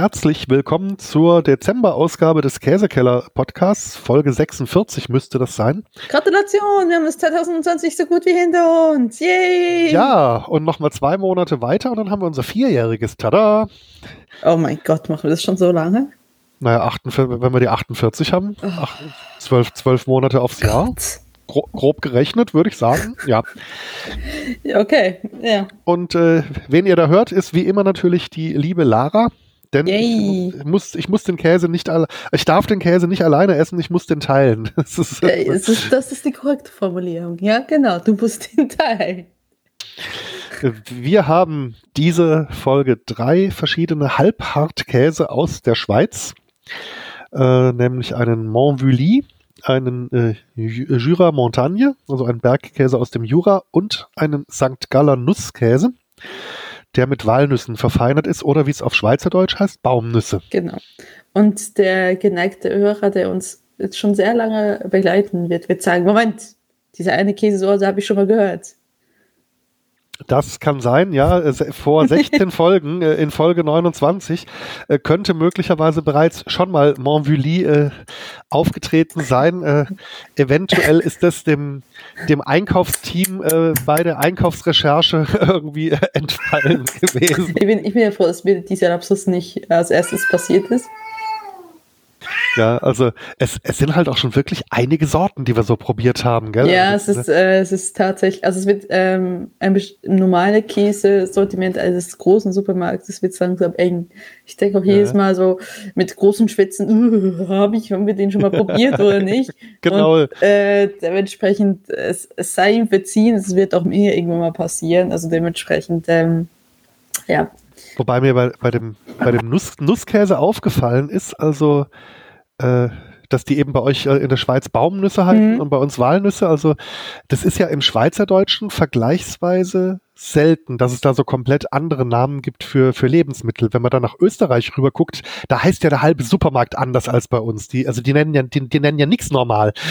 herzlich willkommen zur Dezember-Ausgabe des Käsekeller Podcasts. Folge 46 müsste das sein. Gratulation, wir haben es 2020 so gut wie hinter uns. Yay! Ja, und nochmal zwei Monate weiter und dann haben wir unser vierjähriges. Tada! Oh mein Gott, machen wir das schon so lange? Naja, 48, wenn wir die 48 haben, oh. acht, zwölf, zwölf Monate aufs Gott. Jahr grob, grob gerechnet, würde ich sagen. Ja. Okay, ja. Und äh, wen ihr da hört, ist wie immer natürlich die liebe Lara. Denn ich muss, ich muss den Käse nicht alle, ich darf den Käse nicht alleine essen, ich muss den teilen. Das ist, das ist, das ist die korrekte Formulierung. Ja, genau, du musst den teilen. Wir haben diese Folge drei verschiedene Halbhartkäse aus der Schweiz, äh, nämlich einen Montvully, einen äh, Jura Montagne, also einen Bergkäse aus dem Jura und einen St. Galler Nusskäse, der mit Walnüssen verfeinert ist oder wie es auf Schweizerdeutsch heißt, Baumnüsse. Genau. Und der geneigte Hörer, der uns jetzt schon sehr lange begleiten wird, wird sagen, Moment, diese eine Käsesorte habe ich schon mal gehört. Das kann sein, ja. Vor 16 Folgen, äh, in Folge 29, äh, könnte möglicherweise bereits schon mal Montvully äh, aufgetreten sein. Äh, eventuell ist das dem, dem Einkaufsteam äh, bei der Einkaufsrecherche irgendwie äh, entfallen gewesen. Ich bin, ich bin ja froh, dass mir dieser Lapsus nicht als erstes passiert ist. Ja, also es, es sind halt auch schon wirklich einige Sorten, die wir so probiert haben, gell? Ja, also, es ist, äh, es ist tatsächlich, also es wird ähm, ein normale Käse-Sortiment eines großen Supermarktes wird langsam eng. Ich denke auch ja. jedes Mal so mit großen Schwitzen, uh, habe ich, haben wir den schon mal probiert oder nicht? Genau. Und, äh, dementsprechend, es, es sei ihm verziehen, es wird auch mir irgendwann mal passieren. Also dementsprechend, ähm, ja. Wobei mir bei, bei dem, bei dem Nuss, Nusskäse aufgefallen ist, also äh, dass die eben bei euch äh, in der Schweiz Baumnüsse halten mhm. und bei uns Walnüsse. Also das ist ja im Schweizerdeutschen vergleichsweise selten, dass es da so komplett andere Namen gibt für, für Lebensmittel. Wenn man da nach Österreich rüber guckt, da heißt ja der halbe Supermarkt anders als bei uns. Die, also die nennen ja, die, die nennen ja nichts normal.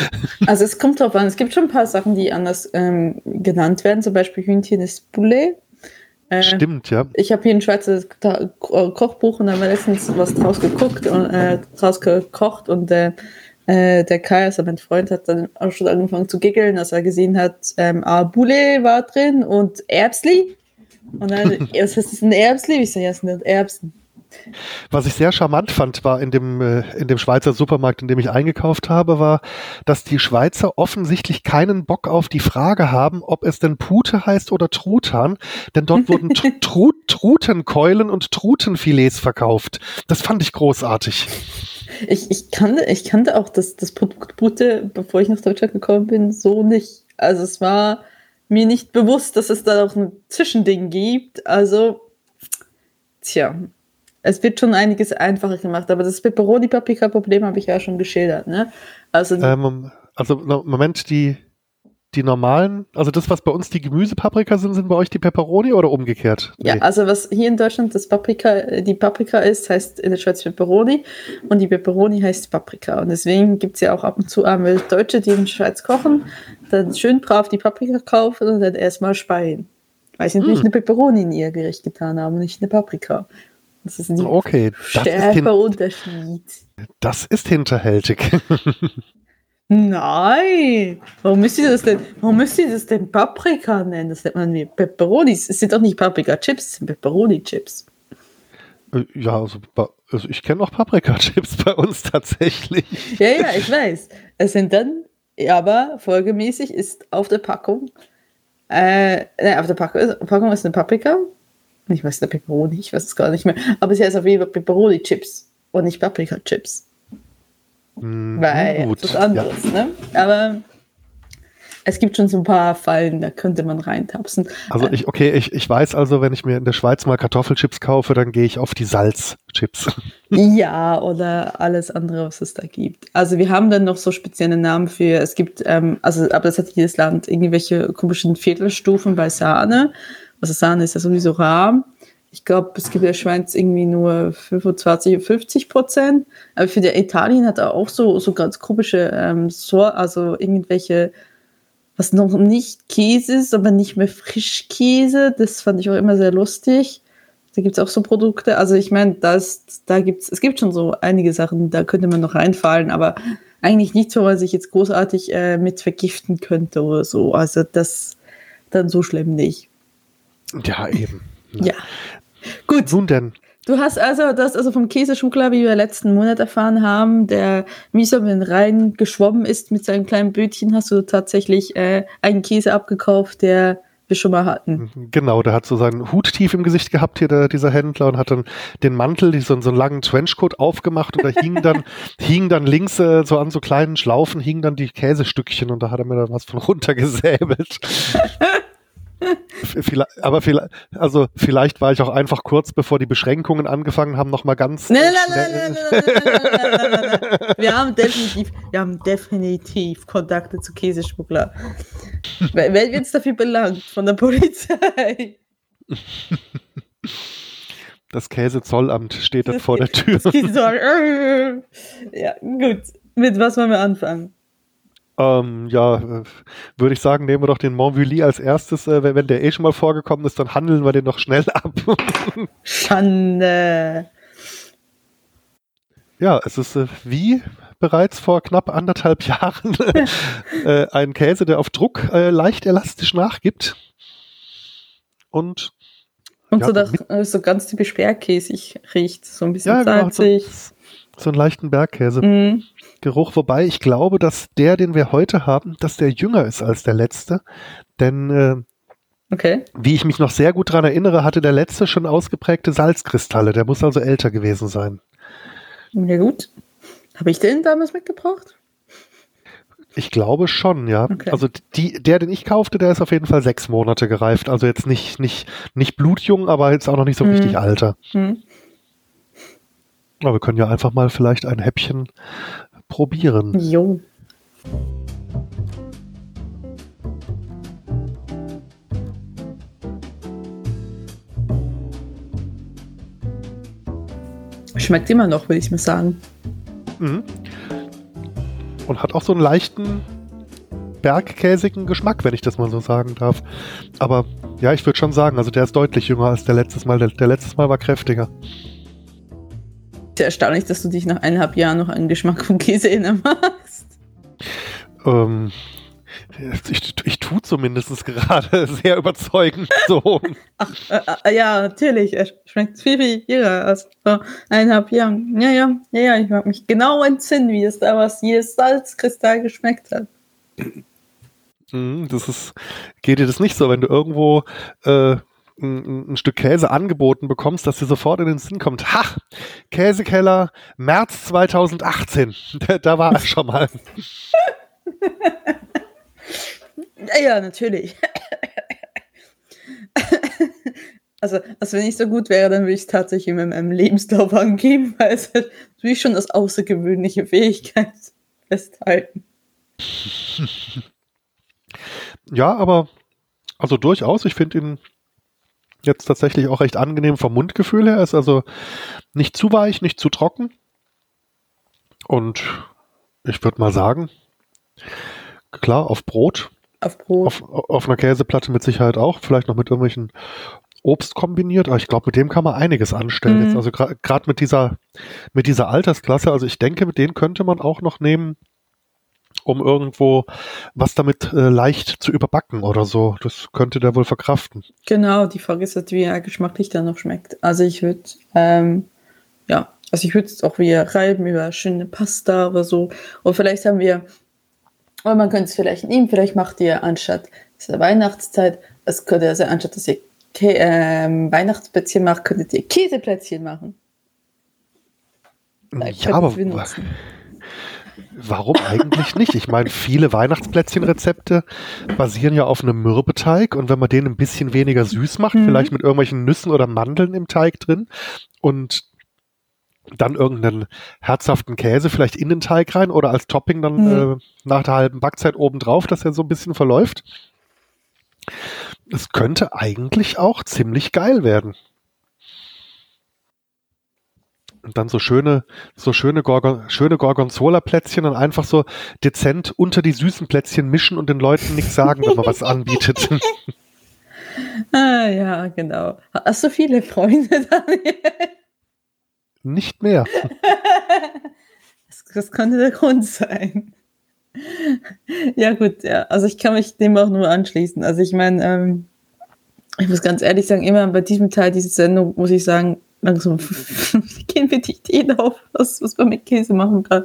Also es kommt drauf an, es gibt schon ein paar Sachen, die anders ähm, genannt werden. Zum Beispiel Hühnchen ist Poulet äh, Stimmt, ja. Ich habe hier ein Schweizer Kochbuch und da haben wir letztens was draus geguckt und äh, draus gekocht und äh, äh, der Kai, also mein Freund, hat dann auch schon angefangen zu giggeln, als er gesehen hat, ähm, ah, Boule war drin und Erbsli. Und dann, was ist ein Erbsli? Ich sage, ja, es sind Erbsen. Was ich sehr charmant fand, war in dem, äh, in dem Schweizer Supermarkt, in dem ich eingekauft habe, war, dass die Schweizer offensichtlich keinen Bock auf die Frage haben, ob es denn Pute heißt oder Truthahn, denn dort wurden Tr Trutenkeulen und Trutenfilets verkauft. Das fand ich großartig. Ich, ich, kannte, ich kannte auch das, das Produkt Pute, bevor ich nach Deutschland gekommen bin, so nicht. Also es war mir nicht bewusst, dass es da auch ein Zwischending gibt. Also, tja, es wird schon einiges einfacher gemacht, aber das Pepperoni-Paprika-Problem habe ich ja schon geschildert. Ne? Also, ähm, also Moment, die, die normalen, also das, was bei uns die Gemüsepaprika sind, sind bei euch die Pepperoni oder umgekehrt? Nee. Ja, also was hier in Deutschland das Paprika, die Paprika ist, heißt in der Schweiz Pepperoni und die Pepperoni heißt Paprika. Und deswegen gibt es ja auch ab und zu arme Deutsche, die in der Schweiz kochen, dann schön brav die Paprika kaufen und dann erstmal speien. Weil sie hm. natürlich eine Pepperoni in ihr Gericht getan haben, nicht eine Paprika. Das ist ein okay, stärker Unterschied. Das ist hinterhältig. Nein! Warum müsst ihr das denn, warum müsst ihr das denn Paprika nennen? Das nennt man wie Peperonis. Es sind doch nicht Paprika-Chips, es sind Peperoni-Chips. Äh, ja, also, also ich kenne auch Paprika-Chips bei uns tatsächlich. Ja, ja, ich weiß. Es sind dann, aber folgemäßig ist auf der Packung, äh, ne, auf der Packung, Packung ist eine Paprika, ich weiß der Peperoni, ich weiß es gar nicht mehr. Aber sie heißt auf jeden Fall Peperoni-Chips und nicht Paprika-Chips. Mm, Weil gut. was anderes, ja. ne? Aber es gibt schon so ein paar Fallen, da könnte man reintapsen. Also ich, okay, ich, ich weiß also, wenn ich mir in der Schweiz mal Kartoffelchips kaufe, dann gehe ich auf die Salzchips. Ja, oder alles andere, was es da gibt. Also wir haben dann noch so spezielle Namen für, es gibt, ähm, also, aber das hat jedes Land irgendwelche komischen Viertelstufen bei Sahne. Also Sahne ist ja sowieso rar. Ich glaube, es gibt in der Schweiz irgendwie nur 25, 50 Prozent. Aber für der Italien hat er auch so, so ganz komische, ähm, so, also irgendwelche, was noch nicht Käse ist, aber nicht mehr Frischkäse. Das fand ich auch immer sehr lustig. Da gibt es auch so Produkte. Also ich meine, da gibt's, es gibt schon so einige Sachen, da könnte man noch reinfallen, aber eigentlich nichts, wo man sich jetzt großartig äh, mit vergiften könnte oder so. Also das dann so schlimm nicht. Ja, eben. Ja. Gut. Nun denn. Du hast also das also vom Käseschuckler, wie wir letzten Monat erfahren haben, der so in den Rhein geschwommen ist mit seinem kleinen Bötchen, hast du tatsächlich äh, einen Käse abgekauft, der wir schon mal hatten. Genau, der hat so seinen Hut tief im Gesicht gehabt hier, der, dieser Händler, und hat dann den Mantel, so, so einen langen Trenchcoat aufgemacht und da hingen dann, hingen dann links äh, so an so kleinen Schlaufen, hingen dann die Käsestückchen und da hat er mir dann was von runtergesäbelt. vielleicht, aber vielleicht, also vielleicht war ich auch einfach kurz bevor die Beschränkungen angefangen haben, noch mal ganz. Nein, nein, nein, nein, nein, nein, Wir haben definitiv, wir haben definitiv Kontakte zu Käseschmuggler. Wer wird jetzt dafür belangt von der Polizei? Das Käsezollamt steht dann vor der Tür. Ja, gut. Mit was wollen wir anfangen? Ähm, ja, äh, würde ich sagen, nehmen wir doch den Montvilly als erstes. Äh, wenn, wenn der eh schon mal vorgekommen ist, dann handeln wir den noch schnell ab. Schande. Ja, es ist äh, wie bereits vor knapp anderthalb Jahren äh, ein Käse, der auf Druck äh, leicht elastisch nachgibt. Und und ja, so, doch, so ganz typisch bergkäsig riecht, so ein bisschen ja, genau, salzig. So, so einen leichten Bergkäse. Mm. Geruch, wobei ich glaube, dass der, den wir heute haben, dass der jünger ist als der letzte. Denn äh, okay. wie ich mich noch sehr gut daran erinnere, hatte der letzte schon ausgeprägte Salzkristalle. Der muss also älter gewesen sein. Ja gut. Habe ich den damals mitgebracht? Ich glaube schon, ja. Okay. Also die, der, den ich kaufte, der ist auf jeden Fall sechs Monate gereift. Also jetzt nicht, nicht, nicht blutjung, aber jetzt auch noch nicht so hm. richtig alter. Hm. Aber wir können ja einfach mal vielleicht ein Häppchen probieren. Jo. Schmeckt immer noch, will ich mal sagen. Mhm. Und hat auch so einen leichten bergkäsigen Geschmack, wenn ich das mal so sagen darf. Aber ja, ich würde schon sagen, also der ist deutlich jünger als der letztes Mal. Der, der letztes Mal war kräftiger sehr erstaunlich, dass du dich nach eineinhalb Jahren noch an Geschmack von Käse erinnern magst. Ähm, ich, ich tue zumindest gerade sehr überzeugend so. Ach, äh, äh, ja, natürlich. Er schmeckt viel, viel jünger als vor eineinhalb Jahren. Ja, ja, ja, ja, ich mag mich genau entsinnen, wie es damals jedes Salzkristall geschmeckt hat. Mhm, das ist, geht dir das nicht so, wenn du irgendwo äh, ein, ein, Stück Käse angeboten bekommst, dass dir sofort in den Sinn kommt, ha, Käsekeller, März 2018, da, da war er schon mal. ja, natürlich. Also, also wenn ich so gut wäre, dann würde ich es tatsächlich in meinem Lebenslauf angeben, weil es halt natürlich schon als außergewöhnliche Fähigkeit festhalten. Ja, aber also durchaus, ich finde ihn jetzt tatsächlich auch recht angenehm vom Mundgefühl her. Ist also nicht zu weich, nicht zu trocken. Und ich würde mal sagen, klar, auf Brot. Auf Brot. Auf, auf einer Käseplatte mit Sicherheit auch. Vielleicht noch mit irgendwelchen Obst kombiniert. Aber ich glaube, mit dem kann man einiges anstellen. Mhm. Jetzt also gerade mit dieser, mit dieser Altersklasse. Also ich denke, mit denen könnte man auch noch nehmen um irgendwo was damit äh, leicht zu überbacken oder so. Das könnte der wohl verkraften. Genau, die Frage ist halt, wie er geschmacklich dann noch schmeckt. Also ich würde, ähm, ja, also ich würde es auch wieder reiben über schöne Pasta oder so. Und vielleicht haben wir, oder man könnte es vielleicht nehmen, vielleicht macht ihr anstatt dieser Weihnachtszeit, es könnte also anstatt dass ihr Kä ähm, Weihnachtsplätzchen macht, könntet ihr Käseplätzchen machen. Da ja, aber Warum eigentlich nicht? Ich meine, viele Weihnachtsplätzchenrezepte basieren ja auf einem Mürbeteig und wenn man den ein bisschen weniger süß macht, mhm. vielleicht mit irgendwelchen Nüssen oder Mandeln im Teig drin und dann irgendeinen herzhaften Käse vielleicht in den Teig rein oder als Topping dann mhm. äh, nach der halben Backzeit obendrauf, dass er so ein bisschen verläuft. Es könnte eigentlich auch ziemlich geil werden. Und dann so schöne, so schöne, Gorgon, schöne Gorgonzola-Plätzchen und einfach so dezent unter die süßen Plätzchen mischen und den Leuten nichts sagen, wenn man was anbietet. Ah, ja, genau. Hast du viele Freunde, Daniel? Nicht mehr. das, das könnte der Grund sein. Ja, gut, ja. Also ich kann mich dem auch nur anschließen. Also ich meine, ähm, ich muss ganz ehrlich sagen, immer bei diesem Teil dieser Sendung muss ich sagen, langsam gehen wir die Ideen auf, was, was man mit Käse machen kann.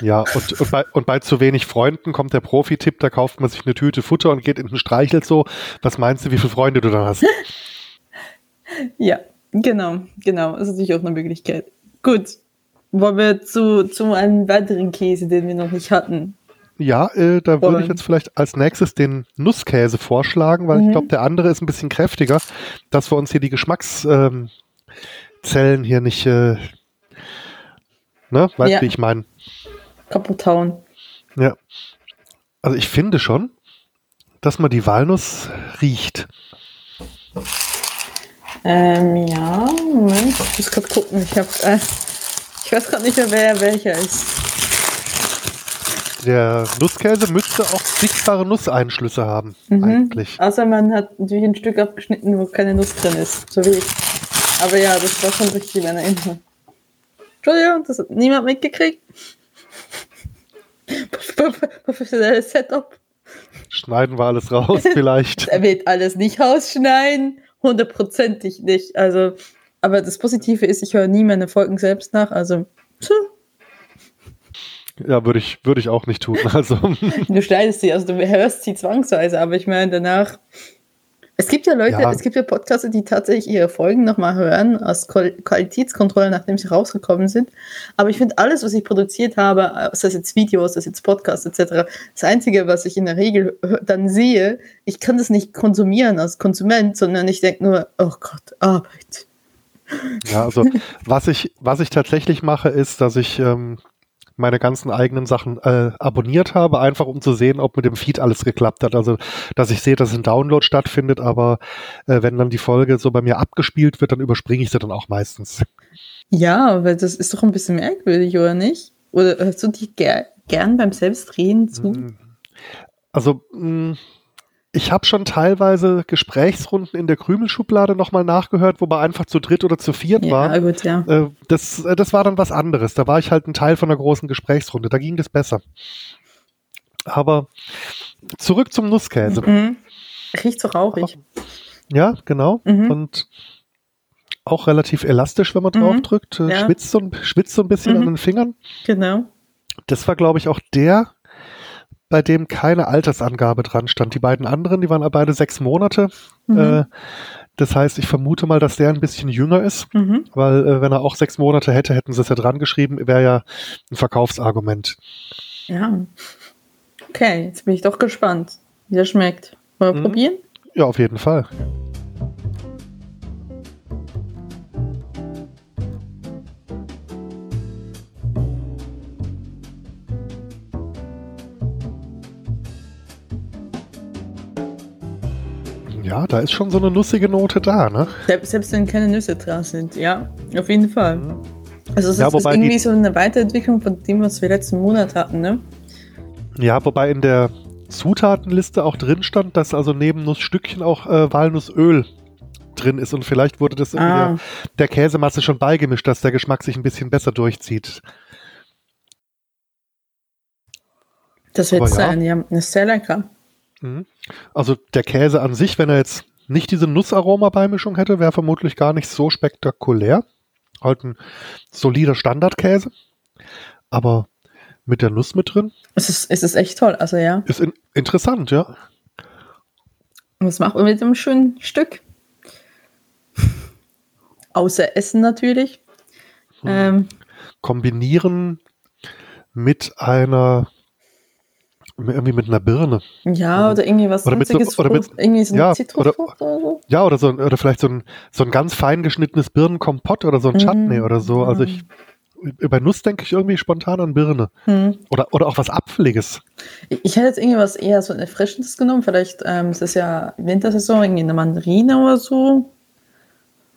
Ja, und, und, bei, und bei zu wenig Freunden kommt der Profi-Tipp, da kauft man sich eine Tüte Futter und geht in den Streichel so. Was meinst du, wie viele Freunde du dann hast? ja, genau, genau. Das ist natürlich auch eine Möglichkeit. Gut. Wollen wir zu, zu einem weiteren Käse, den wir noch nicht hatten. Ja, äh, da würde ich jetzt vielleicht als nächstes den Nusskäse vorschlagen, weil mhm. ich glaube, der andere ist ein bisschen kräftiger, dass wir uns hier die Geschmackszellen ähm, hier nicht, äh, ne, weißt du, ja. wie ich meine? Kaputt hauen. Ja. Also ich finde schon, dass man die Walnuss riecht. Ähm, ja, Moment, ich muss gerade gucken. Ich, hab, äh, ich weiß gerade nicht mehr, wer welcher ist. Der Nusskäse müsste auch sichtbare Nusseinschlüsse haben, mhm. eigentlich. Außer man hat natürlich ein Stück abgeschnitten, wo keine Nuss drin ist, so wie ich. Aber ja, das war schon richtig in meiner Erinnerung. Entschuldigung, das hat niemand mitgekriegt. Professionelles Setup. Schneiden wir alles raus, vielleicht. er wird alles nicht rausschneiden. Hundertprozentig nicht. Also, aber das Positive ist, ich höre nie meine Folgen selbst nach. Also, tschüss. Ja, würde ich, würde ich auch nicht tun. Also. du schneidest sie, also du hörst sie zwangsweise, aber ich meine, danach. Es gibt ja Leute, ja. es gibt ja Podcaster, die tatsächlich ihre Folgen nochmal hören, aus Qualitätskontrolle, nachdem sie rausgekommen sind. Aber ich finde, alles, was ich produziert habe, sei es jetzt Videos, sei es jetzt Podcasts etc., das Einzige, was ich in der Regel dann sehe, ich kann das nicht konsumieren als Konsument, sondern ich denke nur, oh Gott, Arbeit. Ja, also was ich, was ich tatsächlich mache, ist, dass ich ähm, meine ganzen eigenen Sachen äh, abonniert habe, einfach um zu sehen, ob mit dem Feed alles geklappt hat. Also, dass ich sehe, dass ein Download stattfindet, aber äh, wenn dann die Folge so bei mir abgespielt wird, dann überspringe ich sie dann auch meistens. Ja, aber das ist doch ein bisschen merkwürdig, oder nicht? Oder hörst du dich ger gern beim Selbstdrehen zu? Mm. Also, mh, mm, ich habe schon teilweise Gesprächsrunden in der Krümelschublade nochmal nachgehört, wo wir einfach zu dritt oder zu viert ja, waren. Gut, ja. Äh, das, äh, das war dann was anderes. Da war ich halt ein Teil von einer großen Gesprächsrunde. Da ging das besser. Aber zurück zum Nusskäse. Mhm. Riecht so rauchig. Ja, genau. Mhm. Und auch relativ elastisch, wenn man drauf mhm. drückt. Äh, ja. Schwitzt, so, schwitzt so ein bisschen an mhm. den Fingern. Genau. Das war, glaube ich, auch der bei dem keine Altersangabe dran stand. Die beiden anderen, die waren beide sechs Monate. Mhm. Äh, das heißt, ich vermute mal, dass der ein bisschen jünger ist, mhm. weil äh, wenn er auch sechs Monate hätte, hätten sie es ja dran geschrieben, wäre ja ein Verkaufsargument. Ja. Okay, jetzt bin ich doch gespannt, wie der schmeckt. Wollen wir mhm. probieren? Ja, auf jeden Fall. Ja, da ist schon so eine nussige Note da, ne? Selbst, selbst wenn keine Nüsse dran sind, ja, auf jeden Fall. Mhm. Also es ja, ist irgendwie so eine Weiterentwicklung von dem, was wir letzten Monat hatten, ne? Ja, wobei in der Zutatenliste auch drin stand, dass also neben Nussstückchen auch äh, Walnussöl drin ist und vielleicht wurde das ah. der, der Käsemasse schon beigemischt, dass der Geschmack sich ein bisschen besser durchzieht. Das wird sein, ja. ja. Ist sehr lecker. Mhm. Also der Käse an sich, wenn er jetzt nicht diese Nussaroma-Beimischung hätte, wäre vermutlich gar nicht so spektakulär. Halt ein solider Standardkäse. Aber mit der Nuss mit drin. Es ist, es ist echt toll, also ja. Ist in, interessant, ja. Und was macht man mit einem schönen Stück? Außer Essen natürlich. Hm. Ähm, Kombinieren mit einer irgendwie mit einer Birne. Ja, oder irgendwie was oder mit so, oder mit, irgendwie so ja, oder, oder, so. Ja, oder so oder vielleicht so ein, so ein ganz fein geschnittenes Birnenkompott oder so ein mhm. Chutney oder so. Also ich bei Nuss denke ich irgendwie spontan an Birne. Mhm. Oder, oder auch was Apfeliges. Ich, ich hätte jetzt irgendwie was eher so Erfrischendes genommen. Vielleicht ähm, es ist ja Wintersaison, irgendwie eine Mandarine oder so.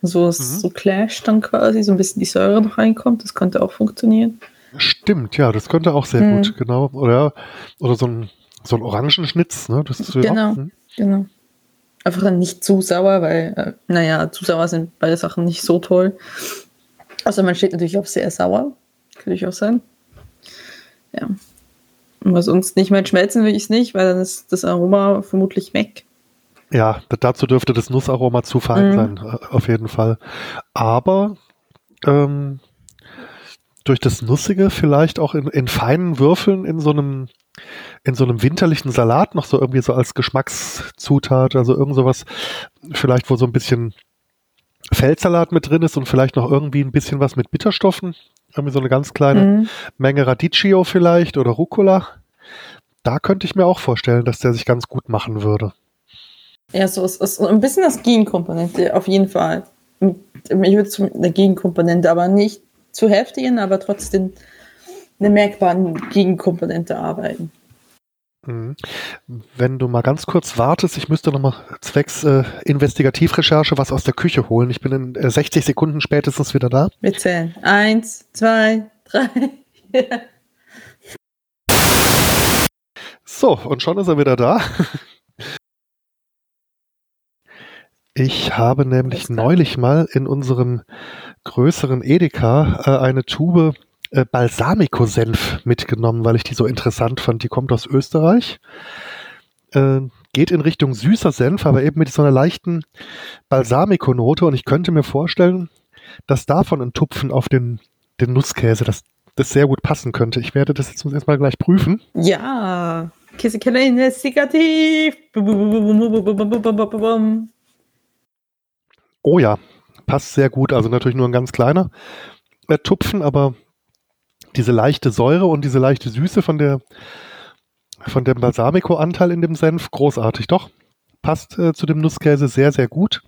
So, mhm. so clasht dann quasi, so ein bisschen die Säure noch reinkommt. Das könnte auch funktionieren. Stimmt, ja, das könnte auch sehr hm. gut, genau. Oder, oder so ein, so ein Orangenschnitz, ne? Das ist genau, ja, hm. genau. Einfach dann nicht zu sauer, weil, äh, naja, zu sauer sind beide Sachen nicht so toll. Also man steht natürlich auf sehr sauer, könnte ich auch sagen. Ja. Aber sonst nicht mehr schmelzen will ich es nicht, weil dann ist das Aroma vermutlich weg. Ja, dazu dürfte das Nussaroma zu fein mhm. sein, äh, auf jeden Fall. Aber ähm, durch das Nussige vielleicht auch in, in feinen Würfeln in so einem in so einem winterlichen Salat noch so irgendwie so als Geschmackszutat, also irgend sowas, vielleicht wo so ein bisschen Feldsalat mit drin ist und vielleicht noch irgendwie ein bisschen was mit Bitterstoffen, irgendwie so eine ganz kleine mhm. Menge Radicchio vielleicht oder Rucola. Da könnte ich mir auch vorstellen, dass der sich ganz gut machen würde. Ja, so ist, ist ein bisschen das Gegenkomponente, auf jeden Fall. Ich würde zu der Gegenkomponente, aber nicht zu heftigen, aber trotzdem eine merkbare Gegenkomponente arbeiten. Mhm. Wenn du mal ganz kurz wartest, ich müsste nochmal zwecks äh, Investigativrecherche was aus der Küche holen. Ich bin in äh, 60 Sekunden spätestens wieder da. Wir zählen. Eins, zwei, drei. so, und schon ist er wieder da. Ich habe nämlich neulich mal in unserem größeren Edeka äh, eine Tube äh, Balsamico-Senf mitgenommen, weil ich die so interessant fand. Die kommt aus Österreich. Äh, geht in Richtung süßer Senf, aber eben mit so einer leichten Balsamico-Note. Und ich könnte mir vorstellen, dass davon ein Tupfen auf den, den Nusskäse, dass das sehr gut passen könnte. Ich werde das jetzt erstmal gleich prüfen. Ja, Käsekeller investigativ. Oh ja, passt sehr gut. Also natürlich nur ein ganz kleiner äh, Tupfen, aber diese leichte Säure und diese leichte Süße von der von dem Balsamico-Anteil in dem Senf, großartig, doch. Passt äh, zu dem Nusskäse sehr, sehr gut.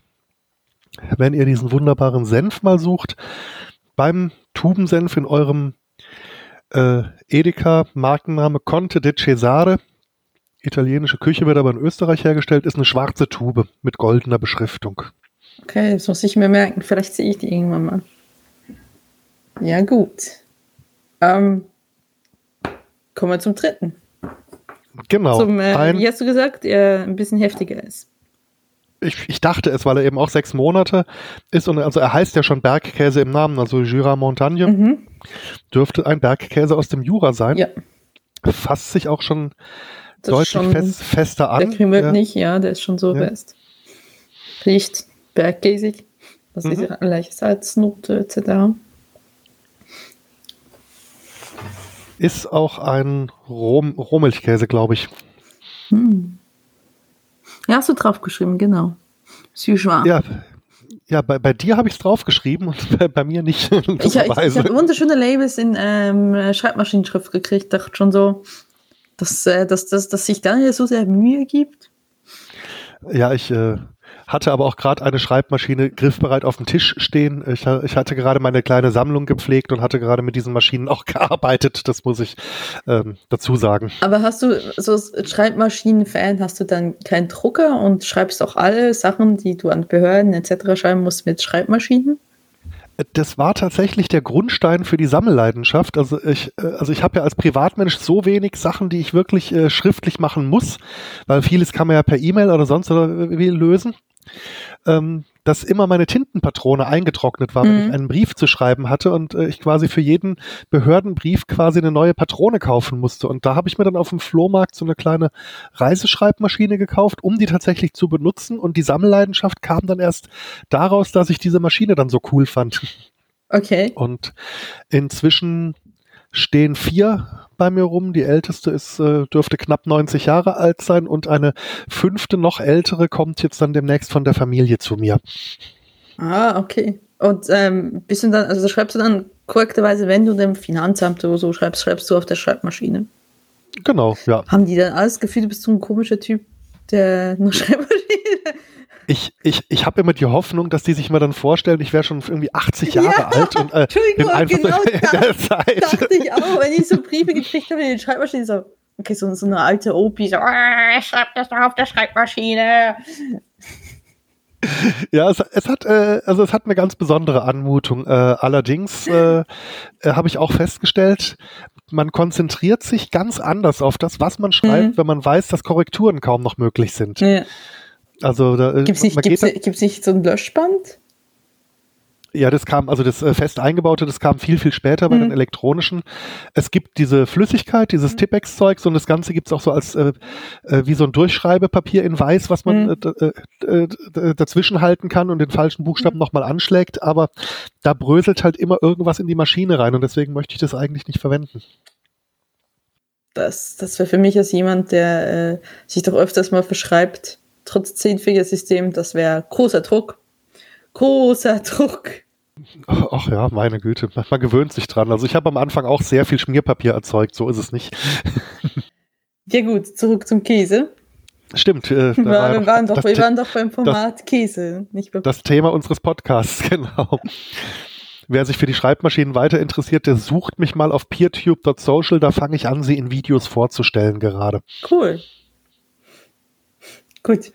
Wenn ihr diesen wunderbaren Senf mal sucht, beim Tubensenf in eurem äh, Edeka, Markenname Conte de Cesare, italienische Küche wird aber in Österreich hergestellt, ist eine schwarze Tube mit goldener Beschriftung. Okay, das muss ich mir merken. Vielleicht sehe ich die irgendwann mal. Ja, gut. Ähm, kommen wir zum dritten. Genau. Zum, äh, ein, wie hast du gesagt, er ein bisschen heftiger ist. Ich, ich, dachte es, weil er eben auch sechs Monate ist und also er heißt ja schon Bergkäse im Namen, also Jura Montagne. Mhm. Dürfte ein Bergkäse aus dem Jura sein. Ja. Fasst sich auch schon das deutlich schon, fest, fester an. Der krimmelt ja. nicht, ja, der ist schon so ja. fest. Riecht bergkäsig. Also mhm. diese leichte Salznote etc. Ist auch ein Roh Rohmilchkäse, glaube ich. Hm. Ja, hast du draufgeschrieben, genau. Süßschwarm. Ja, ja, bei, bei dir habe ich es draufgeschrieben und bei, bei mir nicht. ich, ich, ich habe wunderschöne Labels in ähm, Schreibmaschinenschrift gekriegt. Dachte schon so, dass, äh, dass, dass, dass sich Daniel so sehr Mühe gibt. Ja, ich äh, hatte aber auch gerade eine Schreibmaschine griffbereit auf dem Tisch stehen. Ich, ich, hatte gerade meine kleine Sammlung gepflegt und hatte gerade mit diesen Maschinen auch gearbeitet, das muss ich ähm, dazu sagen. Aber hast du so Schreibmaschinen-Fan, hast du dann keinen Drucker und schreibst auch alle Sachen, die du an Behörden etc. schreiben musst mit Schreibmaschinen? das war tatsächlich der Grundstein für die Sammelleidenschaft. Also ich, äh, also ich habe ja als Privatmensch so wenig Sachen, die ich wirklich äh, schriftlich machen muss, weil vieles kann man ja per E-Mail oder sonst oder wie lösen ähm, dass immer meine Tintenpatrone eingetrocknet war, wenn ich mhm. einen Brief zu schreiben hatte und äh, ich quasi für jeden Behördenbrief quasi eine neue Patrone kaufen musste. Und da habe ich mir dann auf dem Flohmarkt so eine kleine Reiseschreibmaschine gekauft, um die tatsächlich zu benutzen. Und die Sammelleidenschaft kam dann erst daraus, dass ich diese Maschine dann so cool fand. Okay. Und inzwischen stehen vier bei mir rum. Die älteste ist, äh, dürfte knapp 90 Jahre alt sein und eine fünfte, noch ältere, kommt jetzt dann demnächst von der Familie zu mir. Ah, okay. Und ähm, bist du dann, also schreibst du dann korrekterweise, wenn du dem Finanzamt oder so schreibst, schreibst du auf der Schreibmaschine? Genau, ja. Haben die dann alles Gefühl, du bist so ein komischer Typ, der eine Schreibmaschine ich, ich, ich habe immer die Hoffnung, dass die sich mal dann vorstellen, ich wäre schon irgendwie 80 Jahre ja, alt und äh, bin einfach genau in der Zeit. dachte ich auch, wenn ich so Briefe gekriegt habe in den Schreibmaschinen, so, okay, so, so eine alte Opi, so, oh, schreib das doch auf der Schreibmaschine. Ja, es, es hat äh, also es hat eine ganz besondere Anmutung. Äh, allerdings äh, äh, habe ich auch festgestellt, man konzentriert sich ganz anders auf das, was man schreibt, mhm. wenn man weiß, dass Korrekturen kaum noch möglich sind. Ja. Also da, Gibt es nicht, gibt's, gibt's nicht so ein Löschband? Ja, das kam, also das äh, fest eingebaute, das kam viel, viel später bei mhm. den elektronischen. Es gibt diese Flüssigkeit, dieses mhm. Tippex-Zeugs und das Ganze gibt es auch so als äh, äh, wie so ein Durchschreibepapier in weiß, was man mhm. äh, äh, äh, dazwischen halten kann und den falschen Buchstaben mhm. nochmal anschlägt, aber da bröselt halt immer irgendwas in die Maschine rein und deswegen möchte ich das eigentlich nicht verwenden. Das, das wäre für mich als jemand, der äh, sich doch öfters mal verschreibt, trotz Zehnfingersystem, das wäre großer Druck. Großer Druck. Ach ja, meine Güte, man gewöhnt sich dran. Also ich habe am Anfang auch sehr viel Schmierpapier erzeugt, so ist es nicht. Ja gut, zurück zum Käse. Stimmt. Äh, wir, war waren doch, wir waren doch beim Format das, Käse, nicht beim Das Thema unseres Podcasts, genau. Wer sich für die Schreibmaschinen weiter interessiert, der sucht mich mal auf peertube.social, da fange ich an, sie in Videos vorzustellen gerade. Cool. Gut.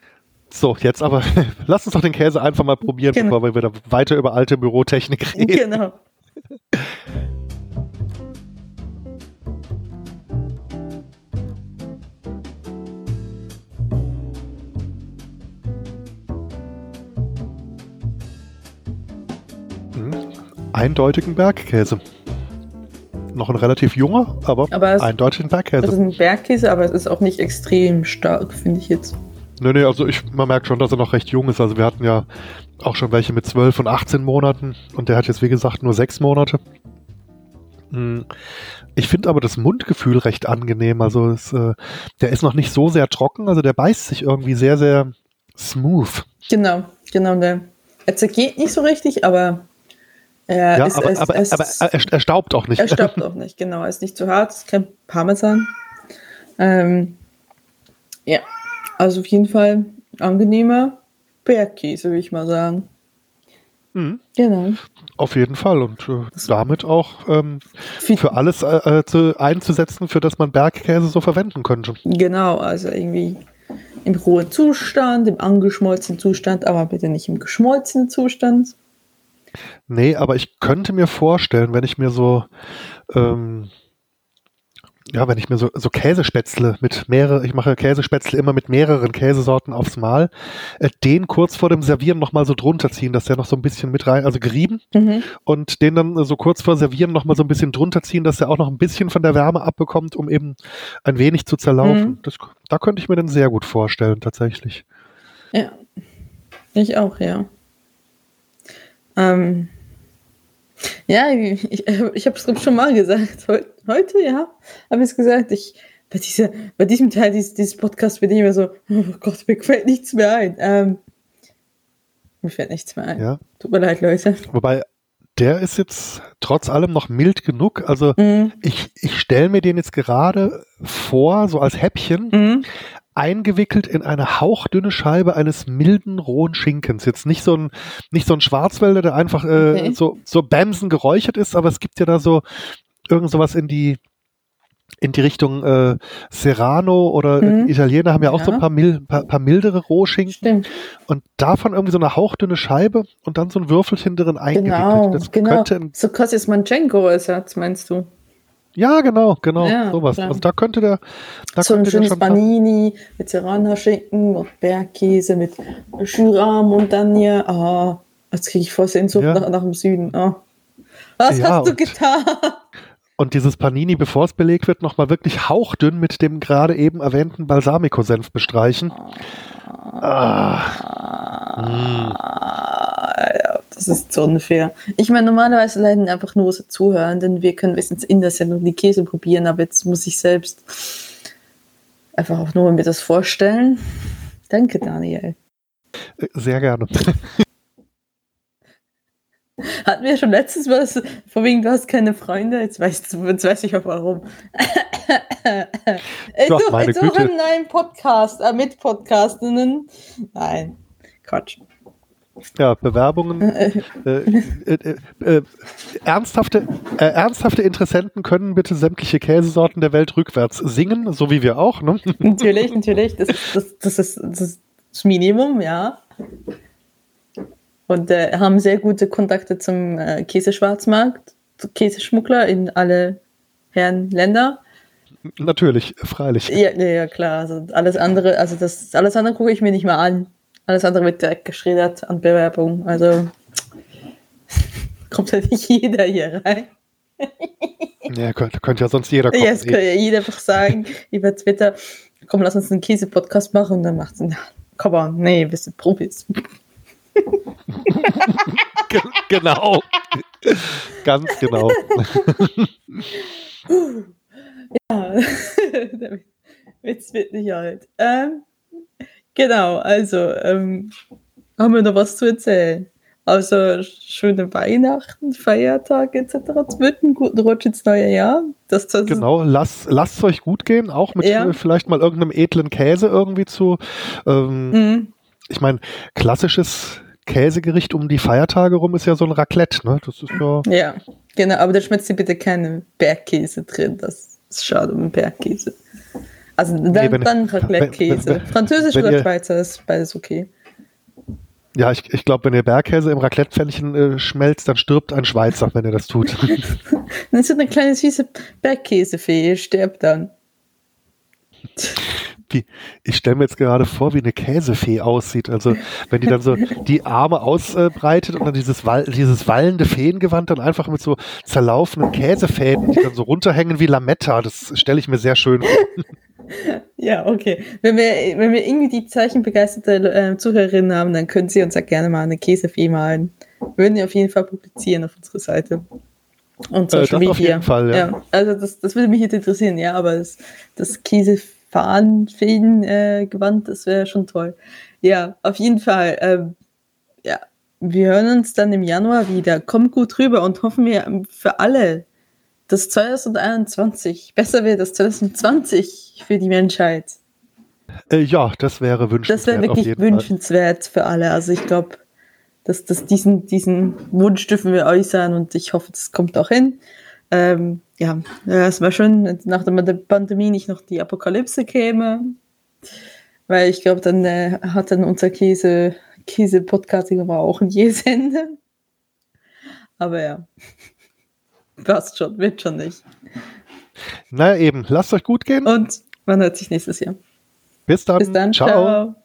So, jetzt aber, lass uns doch den Käse einfach mal probieren, genau. bevor wir wieder weiter über alte Bürotechnik reden. Genau. Hm, eindeutigen Bergkäse. Noch ein relativ junger, aber, aber eindeutigen Bergkäse. Es ist ein Bergkäse, aber es ist auch nicht extrem stark, finde ich jetzt. Nee, nee, also ich, man merkt schon, dass er noch recht jung ist. Also wir hatten ja auch schon welche mit 12 und 18 Monaten und der hat jetzt, wie gesagt, nur sechs Monate. Hm. Ich finde aber das Mundgefühl recht angenehm. Also es, äh, der ist noch nicht so sehr trocken, also der beißt sich irgendwie sehr, sehr smooth. Genau, genau. Der, er zergeht nicht so richtig, aber er ja, ist, aber, aber, ist, aber er, er, staubt auch nicht. Er staubt auch nicht, genau. Er ist nicht zu hart, ist kein Parmesan. Ähm, ja, also auf jeden Fall angenehmer Bergkäse, würde ich mal sagen. Mhm. Genau. Auf jeden Fall und äh, damit auch ähm, für alles äh, äh, zu, einzusetzen, für das man Bergkäse so verwenden könnte. Genau, also irgendwie im rohen Zustand, im angeschmolzenen Zustand, aber bitte nicht im geschmolzenen Zustand. Nee, aber ich könnte mir vorstellen, wenn ich mir so ähm, ja, wenn ich mir so, so Käsespätzle mit mehrere, ich mache Käsespätzle immer mit mehreren Käsesorten aufs Mal, äh, den kurz vor dem Servieren nochmal so drunter ziehen, dass der noch so ein bisschen mit rein, also gerieben mhm. und den dann so kurz vor Servieren nochmal so ein bisschen drunter ziehen, dass der auch noch ein bisschen von der Wärme abbekommt, um eben ein wenig zu zerlaufen. Mhm. Das, da könnte ich mir den sehr gut vorstellen, tatsächlich. Ja, ich auch, ja. Ähm, ja, ich, ich, habe es schon mal gesagt. Heute, ja, habe ich es gesagt. Ich, bei, dieser, bei diesem Teil dieses, dieses Podcasts bin ich immer so, oh Gott, mir fällt nichts mehr ein. Ähm, mir fällt nichts mehr ein. Ja. Tut mir leid, Leute. Wobei, der ist jetzt trotz allem noch mild genug. Also mhm. ich, ich stelle mir den jetzt gerade vor, so als Häppchen, mhm eingewickelt in eine hauchdünne Scheibe eines milden rohen Schinkens. Jetzt nicht so ein nicht so ein Schwarzwälder, der einfach äh, okay. so so Bämsen geräuchert ist, aber es gibt ja da so irgend sowas in die in die Richtung äh, Serrano oder mhm. Italiener haben ja auch ja. so ein paar, mil, paar, paar mildere Rohschinken. Stimmt. Und davon irgendwie so eine hauchdünne Scheibe und dann so ein Würfelchen drin eingewickelt. Genau, das genau. so Kossis Manchenko-Ersatz, meinst du? Ja, genau, genau, ja, sowas. Klar. Also da könnte der. Da so könnte ein schönes Panini mit Serrana-Schinken und Bergkäse mit Jura, Montagne. Ah, jetzt kriege ich voll Sehnsucht ja. nach, nach dem Süden. Ah. Was ja, hast du getan? Und dieses Panini, bevor es belegt wird, nochmal wirklich hauchdünn mit dem gerade eben erwähnten Balsamico-Senf bestreichen. Ah. ah. Das ist so unfair. Ich meine, normalerweise leiden einfach nur so zuhören, denn wir können wenigstens in der Sendung die Käse probieren, aber jetzt muss ich selbst einfach auch nur mir das vorstellen. Danke, Daniel. Sehr gerne. Hatten wir schon letztes Mal, vor wegen, du hast keine Freunde, jetzt weißt du, jetzt weiß ich auch warum. ich Doch, suche, ich suche einen neuen Podcast, äh, mit Podcastinnen. Nein, Quatsch. Ja, Bewerbungen. Äh, äh, äh, ernsthafte, äh, ernsthafte Interessenten können bitte sämtliche Käsesorten der Welt rückwärts singen, so wie wir auch. Ne? Natürlich, natürlich. Das das, das, ist, das, ist das Minimum, ja. Und äh, haben sehr gute Kontakte zum äh, Käseschwarzmarkt, zu Käseschmuggler in alle Herren Länder. Natürlich, freilich. Ja, ja, klar. Also alles andere, also das alles andere gucke ich mir nicht mal an. Alles andere wird direkt geschreddert an Bewerbung. Also kommt ja nicht jeder hier rein. ja, könnte, könnte ja sonst jeder kommen. Ja, es könnte ja jeder einfach sagen über Twitter, komm, lass uns einen Käse-Podcast machen und dann macht es, komm on, nee, wir sind Profis. genau. Ganz genau. ja, der Witz wird nicht alt. Ähm, genau, also ähm, haben wir noch was zu erzählen? Also schöne Weihnachten, Feiertage etc. Zwitten, guten Rutsch ins neue Jahr. Das, das genau, lasst es euch gut gehen, auch mit ja. vielleicht mal irgendeinem edlen Käse irgendwie zu. Ähm, mhm. Ich meine, klassisches Käsegericht um die Feiertage rum ist ja so ein Raclette, ne? Das ist ja. Ja, genau, aber da schmeckt sie bitte keinen Bergkäse drin. Das ist schade um Bergkäse. Also dann, nee, dann Raclette-Käse. Französisch oder Schweizer ist beides okay. Ja, ich, ich glaube, wenn ihr Bergkäse im Raclette-Pfännchen äh, schmelzt, dann stirbt ein Schweizer, wenn ihr das tut. dann ist eine kleine süße Bergkäsefee, stirbt dann. Wie, ich stelle mir jetzt gerade vor, wie eine Käsefee aussieht. Also wenn die dann so die Arme ausbreitet und dann dieses, dieses wallende Feengewand dann einfach mit so zerlaufenden Käsefäden, die dann so runterhängen wie Lametta, das stelle ich mir sehr schön vor. Ja, okay. Wenn wir, wenn wir irgendwie die zeichenbegeisterte äh, Zuhörerinnen haben, dann können Sie uns ja gerne mal eine Käsefee malen. Würden wir auf jeden Fall publizieren auf unserer Seite. Und Social äh, das Media. Auf jeden Fall, ja. ja. also das, das würde mich jetzt interessieren, ja, aber das, das Käsefahnen-Feen-Gewand, äh, das wäre schon toll. Ja, auf jeden Fall. Ähm, ja, wir hören uns dann im Januar wieder. Kommt gut rüber und hoffen wir für alle, dass 2021 besser wird als 2020 für die Menschheit. Äh, ja, das wäre wünschenswert. Das wäre wirklich wünschenswert Fall. für alle. Also ich glaube, dass, dass diesen, diesen Wunsch dürfen wir äußern und ich hoffe, das kommt auch hin. Ähm, ja, es war schön, nach der Pandemie nicht noch die Apokalypse käme, weil ich glaube, dann äh, hat dann unser Käse, Käse-Podcast aber auch ein jähes Ende. Aber ja. Passt schon, wird schon nicht. Naja, eben. Lasst euch gut gehen. Und man hört sich nächstes Jahr. Bis dann. Bis dann. ciao. ciao.